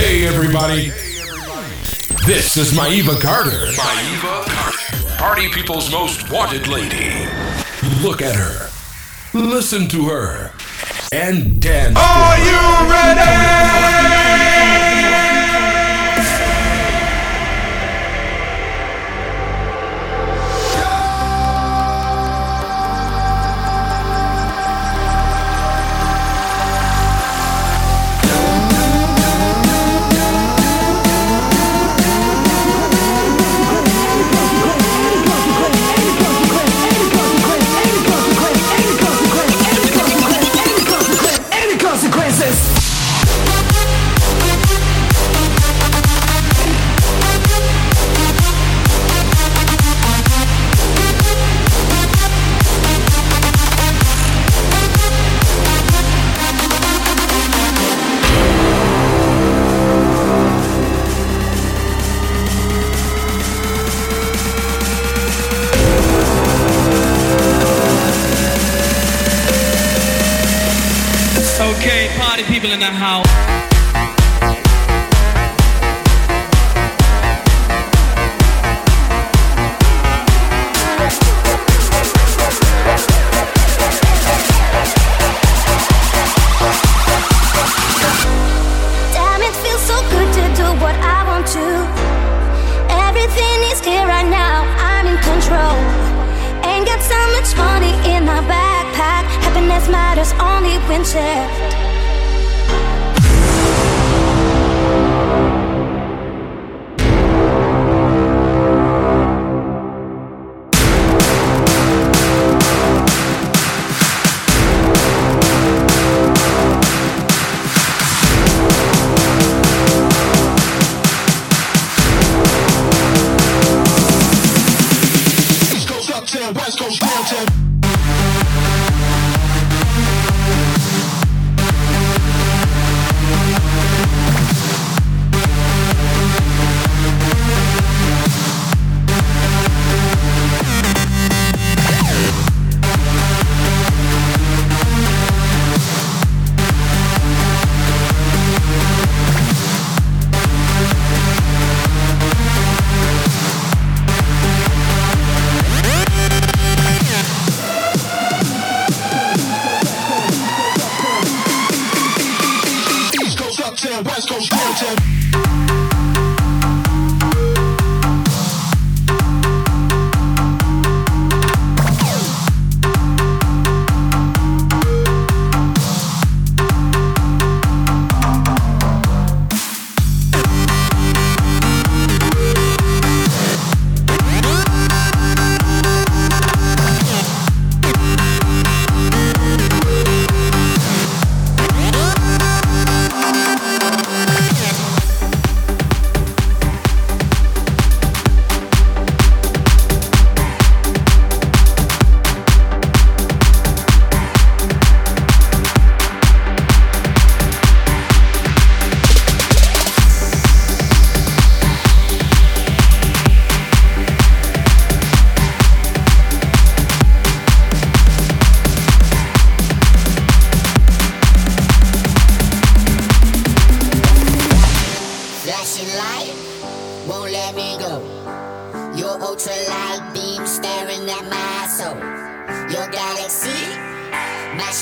Hey, everybody. This is Maeva Carter. Maeva Carter. Party people's most wanted lady. Look at her. Listen to her. And dance. Are you ready?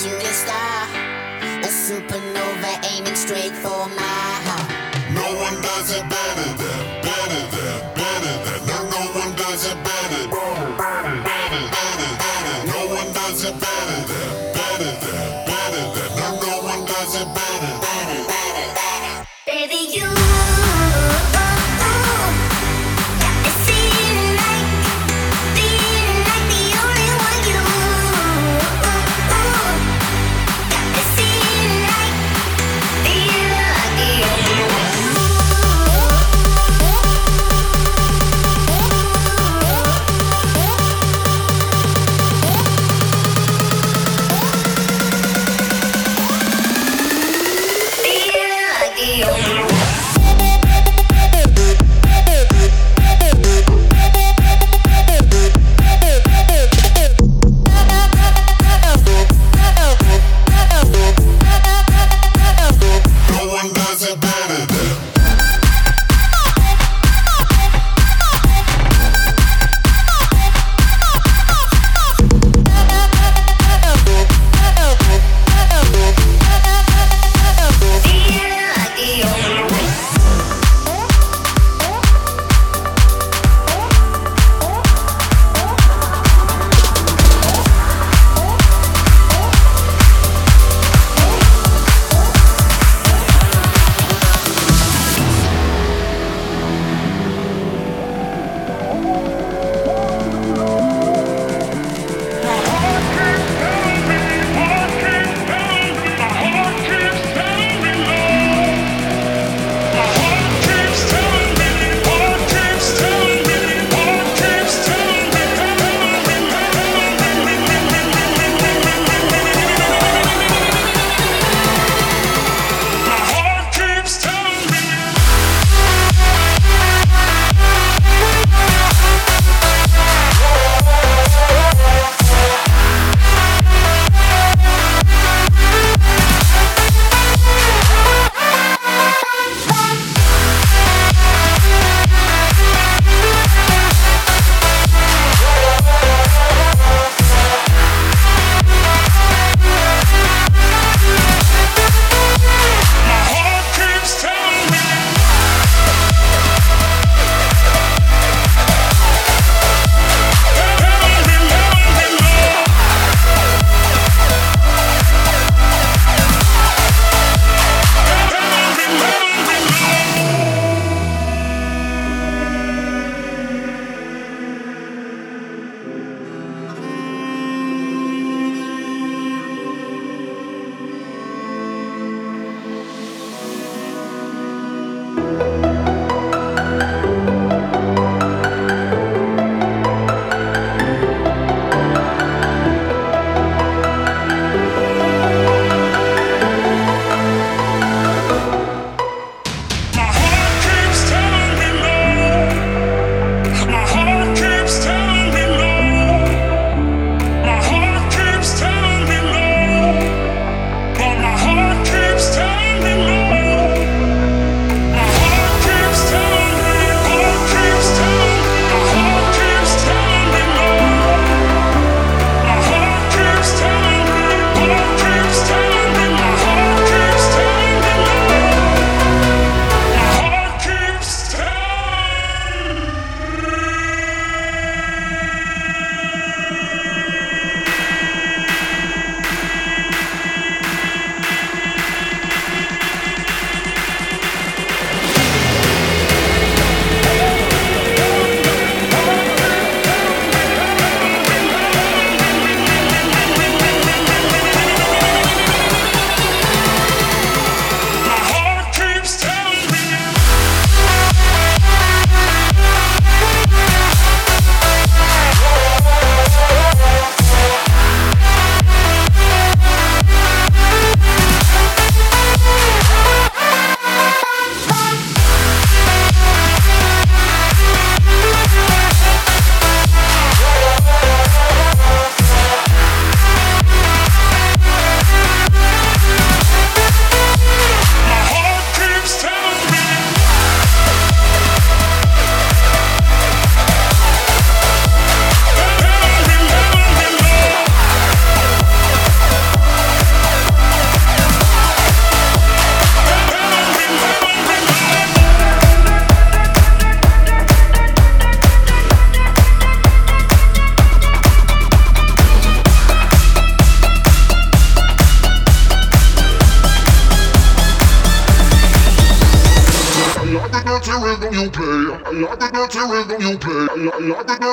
shooting star, a supernova aiming straight for my.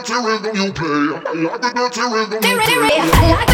dirty rhythm you play. I like the dirty rhythm you play.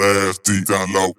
that ass deep down low.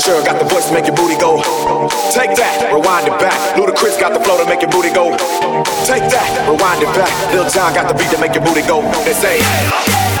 sure got the voice to make your booty go. Take that, rewind it back. Ludacris got the flow to make your booty go. Take that, rewind it back. Lil Jon got the beat to make your booty go. They say.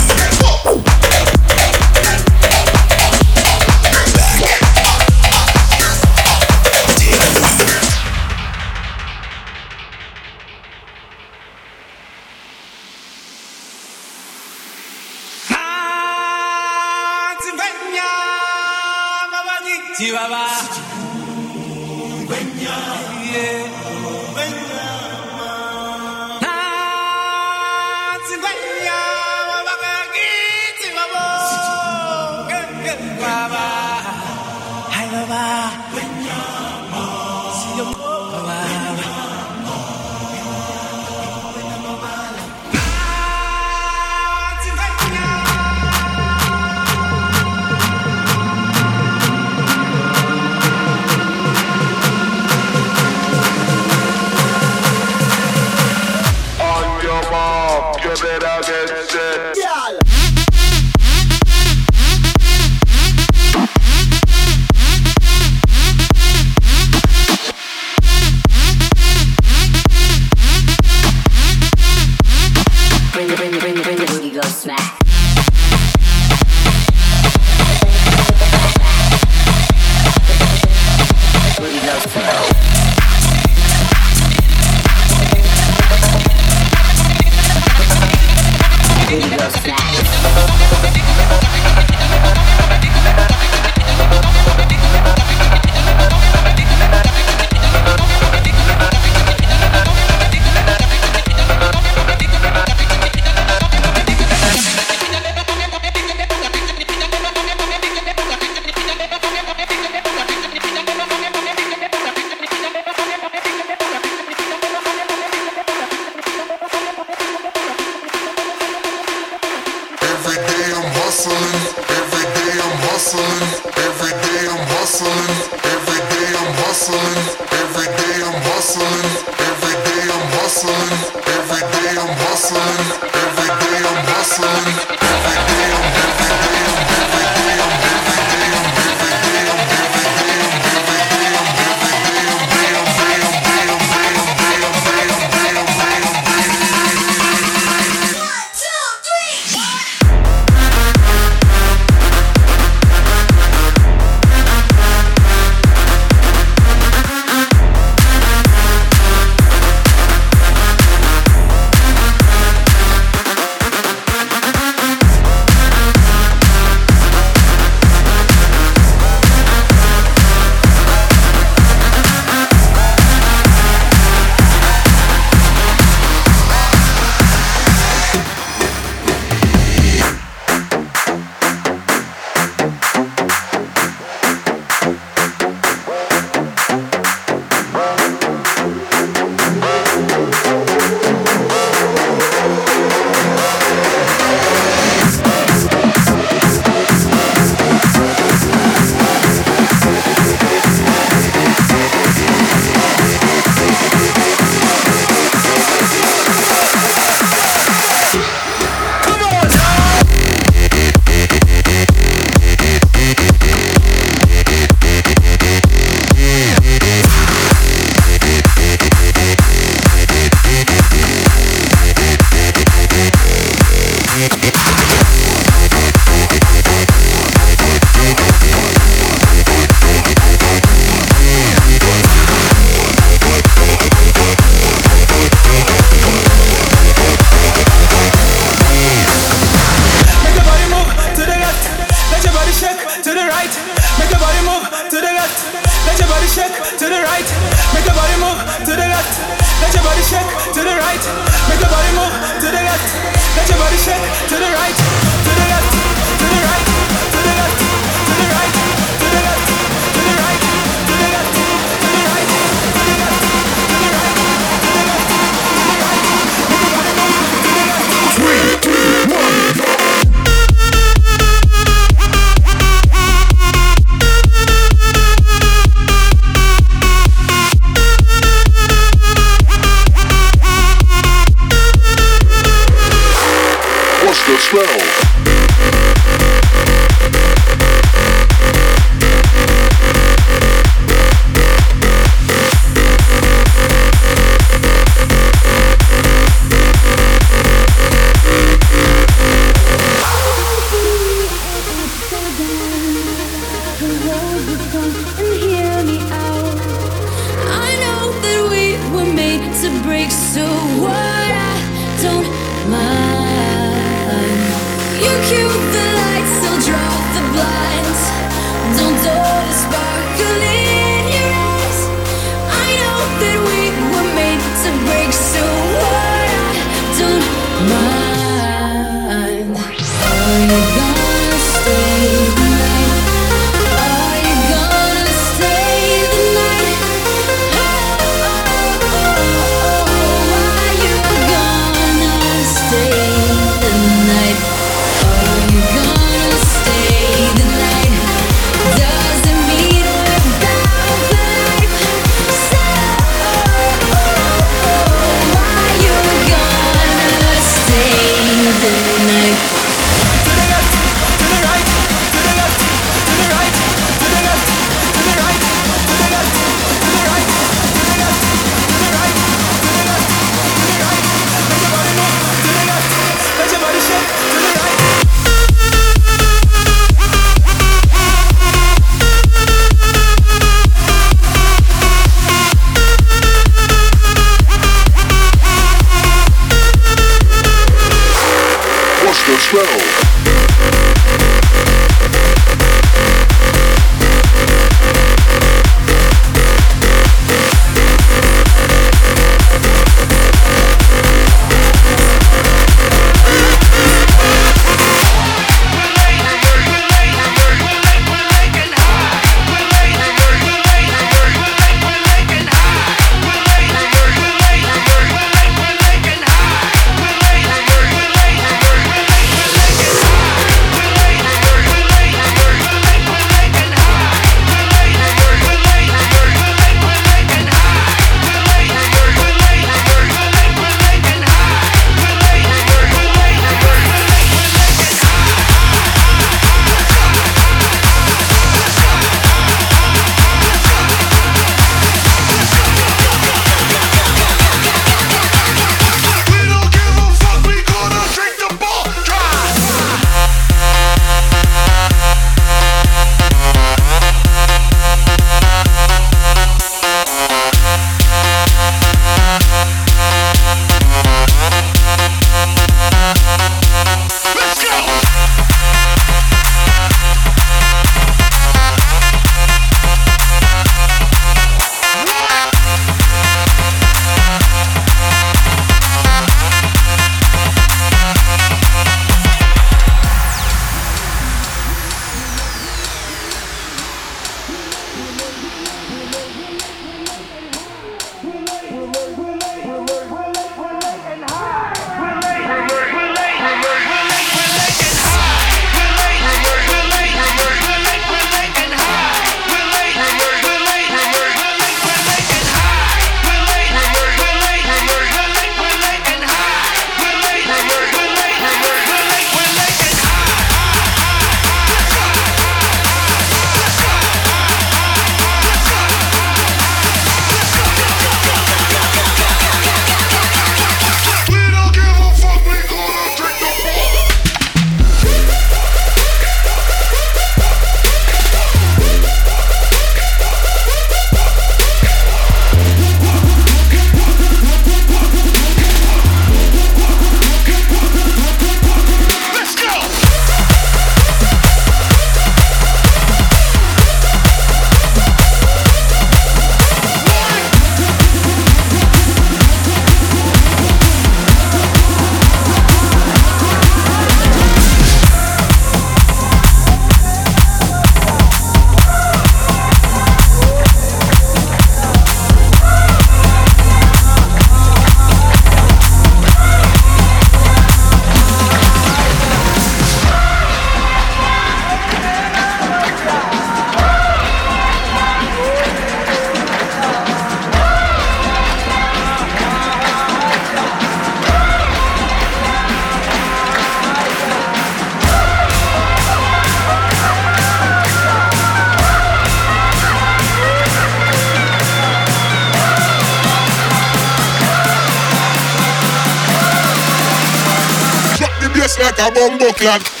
Tamam bekle.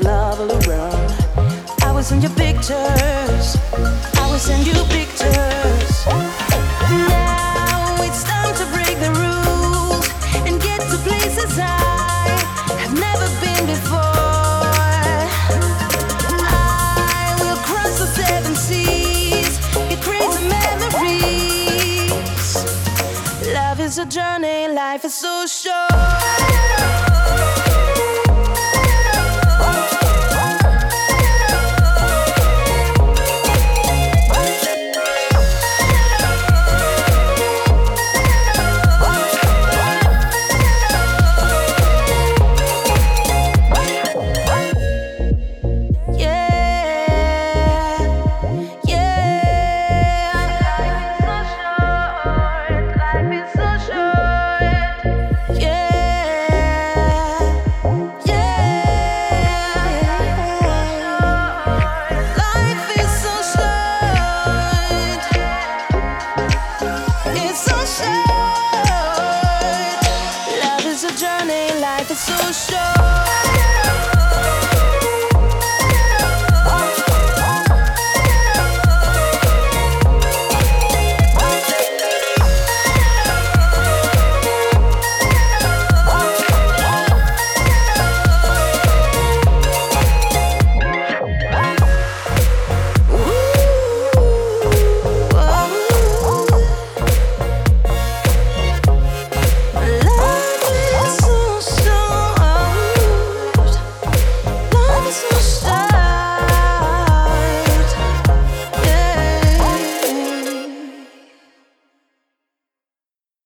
love. I was in your pictures, I was in your pictures.